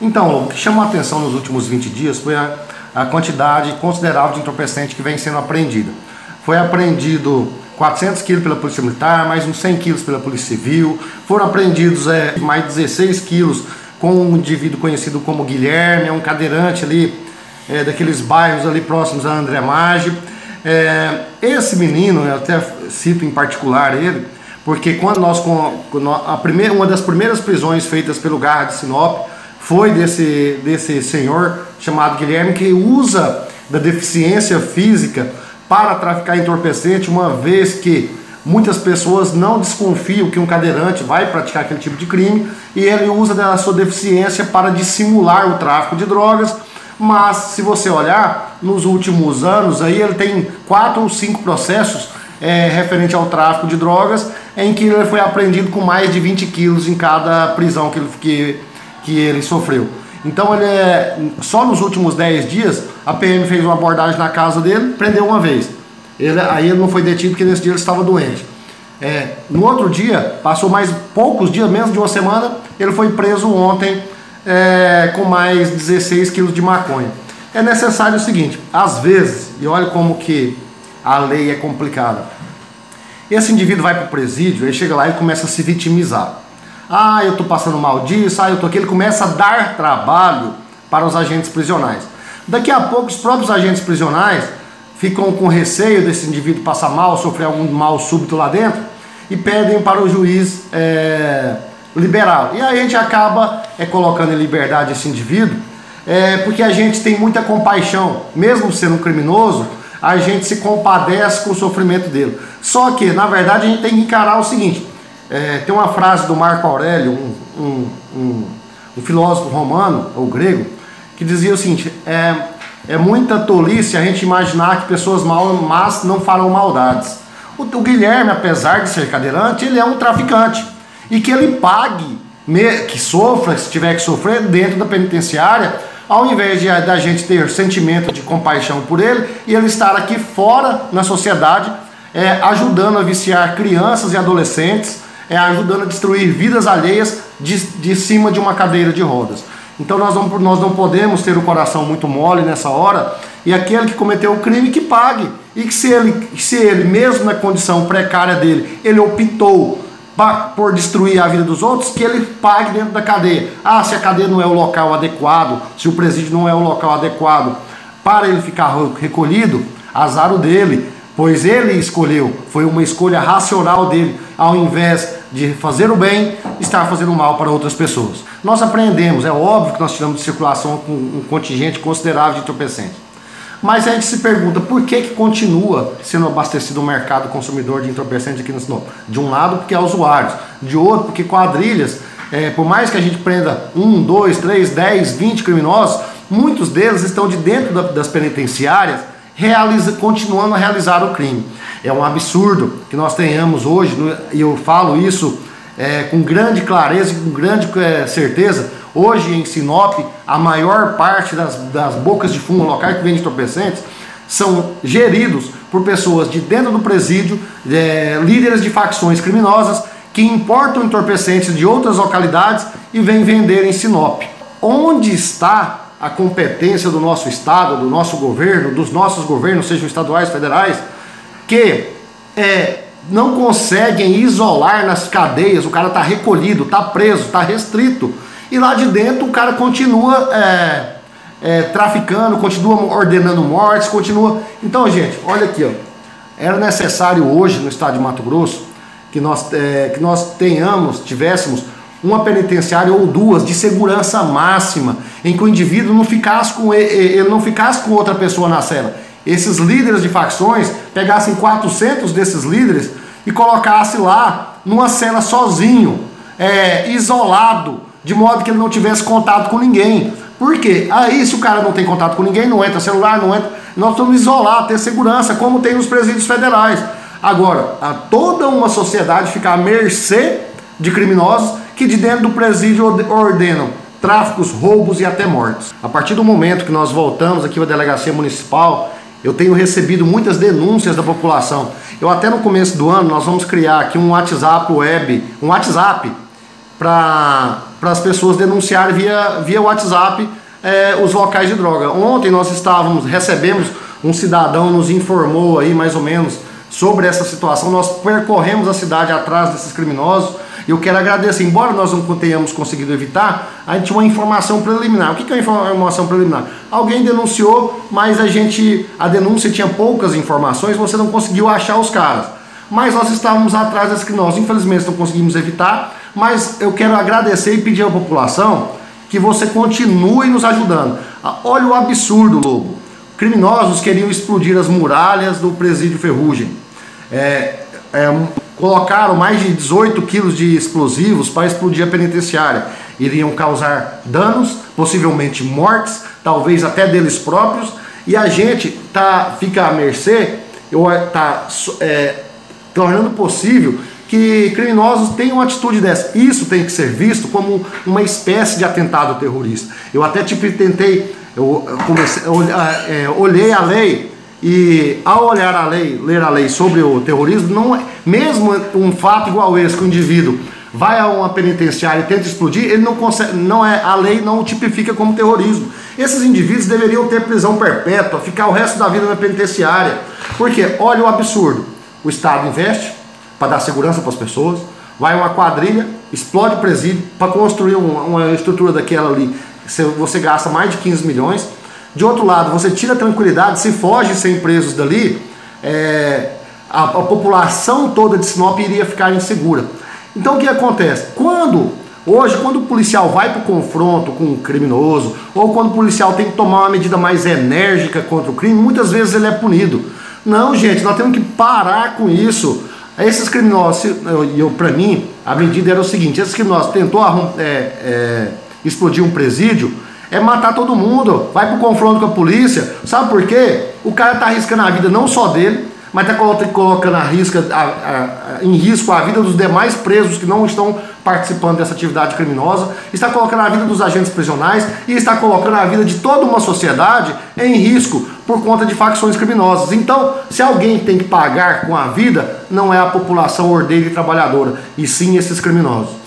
Então, o que chamou a atenção nos últimos 20 dias foi a, a quantidade considerável de entorpecente que vem sendo apreendida. Foi apreendido 400 quilos pela Polícia Militar, mais uns 100 quilos pela Polícia Civil. Foram apreendidos é, mais 16 quilos com um indivíduo conhecido como Guilherme, é um cadeirante ali é, daqueles bairros ali próximos a André Maggi. É, esse menino, eu até cito em particular ele, porque quando nós a primeira, uma das primeiras prisões feitas pelo Garra de Sinop foi desse, desse senhor chamado Guilherme que usa da deficiência física para traficar entorpecente, uma vez que muitas pessoas não desconfiam que um cadeirante vai praticar aquele tipo de crime e ele usa da sua deficiência para dissimular o tráfico de drogas. Mas se você olhar, nos últimos anos aí ele tem quatro ou cinco processos é, referente ao tráfico de drogas, em que ele foi apreendido com mais de 20 quilos em cada prisão que ele, que, que ele sofreu. Então ele é, só nos últimos 10 dias a PM fez uma abordagem na casa dele, prendeu uma vez. Ele, aí ele não foi detido porque nesse dia ele estava doente. É, no outro dia, passou mais poucos dias, menos de uma semana, ele foi preso ontem é, com mais 16 quilos de maconha. É necessário o seguinte, às vezes, e olha como que a lei é complicada. Esse indivíduo vai para o presídio, ele chega lá e começa a se vitimizar. Ah, eu estou passando mal disso, ah, eu estou aqui. Ele começa a dar trabalho para os agentes prisionais. Daqui a pouco, os próprios agentes prisionais ficam com receio desse indivíduo passar mal, sofrer algum mal súbito lá dentro e pedem para o juiz é, liberá-lo. E aí a gente acaba é, colocando em liberdade esse indivíduo, é, porque a gente tem muita compaixão, mesmo sendo um criminoso, a gente se compadece com o sofrimento dele. Só que, na verdade, a gente tem que encarar o seguinte: é, tem uma frase do Marco Aurélio, um, um, um, um, filósofo romano, ou grego, que dizia o seguinte: é, é muita tolice a gente imaginar que pessoas mal, más não farão maldades. O, o Guilherme, apesar de ser cadeirante, ele é um traficante. E que ele pague, que sofra, se tiver que sofrer, dentro da penitenciária, ao invés de da gente ter sentimento de compaixão por ele e ele estar aqui fora na sociedade, é, ajudando a viciar crianças e adolescentes é ajudando a destruir vidas alheias de, de cima de uma cadeira de rodas. Então nós não, nós não podemos ter o coração muito mole nessa hora e aquele que cometeu o crime que pague. E que se ele, se ele mesmo na condição precária dele, ele optou por destruir a vida dos outros, que ele pague dentro da cadeia. Ah, se a cadeia não é o local adequado, se o presídio não é o local adequado para ele ficar recolhido, azar o dele, pois ele escolheu, foi uma escolha racional dele, ao invés de fazer o bem, estar fazendo mal para outras pessoas. Nós aprendemos, é óbvio que nós tiramos de circulação um contingente considerável de entorpecentes. Mas a gente se pergunta por que, que continua sendo abastecido o mercado consumidor de entorpecentes aqui no Sinop? De um lado, porque é usuários, de outro, porque quadrilhas, é, por mais que a gente prenda um, dois, três, dez, vinte criminosos, muitos deles estão de dentro da, das penitenciárias realiza, continuando a realizar o crime. É um absurdo que nós tenhamos hoje, e eu falo isso é, com grande clareza e com grande é, certeza. Hoje em Sinop, a maior parte das, das bocas de fumo locais que vendem entorpecentes são geridos por pessoas de dentro do presídio, é, líderes de facções criminosas que importam entorpecentes de outras localidades e vêm vender em Sinop. Onde está a competência do nosso Estado, do nosso governo, dos nossos governos, sejam estaduais, federais, que é, não conseguem isolar nas cadeias, o cara está recolhido, está preso, está restrito, e lá de dentro o cara continua é, é, traficando, continua ordenando mortes, continua. Então, gente, olha aqui, ó. era necessário hoje no estado de Mato Grosso que nós, é, que nós tenhamos, tivéssemos uma penitenciária ou duas de segurança máxima, em que o indivíduo não ficasse com ele, ele não ficasse com outra pessoa na cela esses líderes de facções pegassem 400 desses líderes e colocassem lá numa cena sozinho, é, isolado, de modo que ele não tivesse contato com ninguém. Por quê? Aí, se o cara não tem contato com ninguém, não entra celular, não entra. Nós precisamos isolar, ter segurança, como tem nos presídios federais. Agora, a toda uma sociedade ficar à mercê de criminosos que de dentro do presídio ordenam tráficos, roubos e até mortes. A partir do momento que nós voltamos aqui à delegacia municipal eu tenho recebido muitas denúncias da população. Eu até no começo do ano nós vamos criar aqui um WhatsApp web, um WhatsApp para as pessoas denunciarem via, via WhatsApp é, os locais de droga. Ontem nós estávamos, recebemos, um cidadão nos informou aí mais ou menos sobre essa situação. Nós percorremos a cidade atrás desses criminosos. Eu quero agradecer, embora nós não tenhamos conseguido evitar, a gente tinha uma informação preliminar. O que é uma informação preliminar? Alguém denunciou, mas a gente, a denúncia tinha poucas informações, você não conseguiu achar os caras. Mas nós estávamos atrás desses criminosos, infelizmente não conseguimos evitar, mas eu quero agradecer e pedir à população que você continue nos ajudando. Ah, olha o absurdo, Lobo. Criminosos queriam explodir as muralhas do presídio Ferrugem. É, é, colocaram mais de 18 quilos de explosivos para explodir a penitenciária. Iriam causar danos, possivelmente mortes, talvez até deles próprios, e a gente tá, fica à mercê, está é, tornando possível que criminosos tenham atitude dessa. Isso tem que ser visto como uma espécie de atentado terrorista. Eu até tipo, tentei, eu comecei, eu, é, olhei a lei e ao olhar a lei, ler a lei sobre o terrorismo, não é, mesmo um fato igual esse que o indivíduo vai a uma penitenciária e tenta explodir, ele não consegue, não é, a lei não o tipifica como terrorismo. Esses indivíduos deveriam ter prisão perpétua, ficar o resto da vida na penitenciária. Porque olha o absurdo. O Estado investe, para dar segurança para as pessoas. Vai uma quadrilha, explode o presídio para construir uma, uma, estrutura daquela ali. Você, você gasta mais de 15 milhões. De outro lado, você tira a tranquilidade, se foge sem presos dali, é, a, a população toda de Sinop iria ficar insegura. Então o que acontece? Quando Hoje, quando o policial vai para o confronto com um criminoso, ou quando o policial tem que tomar uma medida mais enérgica contra o crime, muitas vezes ele é punido. Não, gente, nós temos que parar com isso. Esses criminosos, eu, eu para mim, a medida era o seguinte: esses criminosos tentou é, é, explodir um presídio, é matar todo mundo, vai pro confronto com a polícia. Sabe por quê? O cara tá arriscando a vida não só dele, mas está colocando a risca, a, a, em risco a vida dos demais presos que não estão participando dessa atividade criminosa, está colocando a vida dos agentes prisionais e está colocando a vida de toda uma sociedade em risco por conta de facções criminosas. Então, se alguém tem que pagar com a vida, não é a população ordeira e trabalhadora, e sim esses criminosos.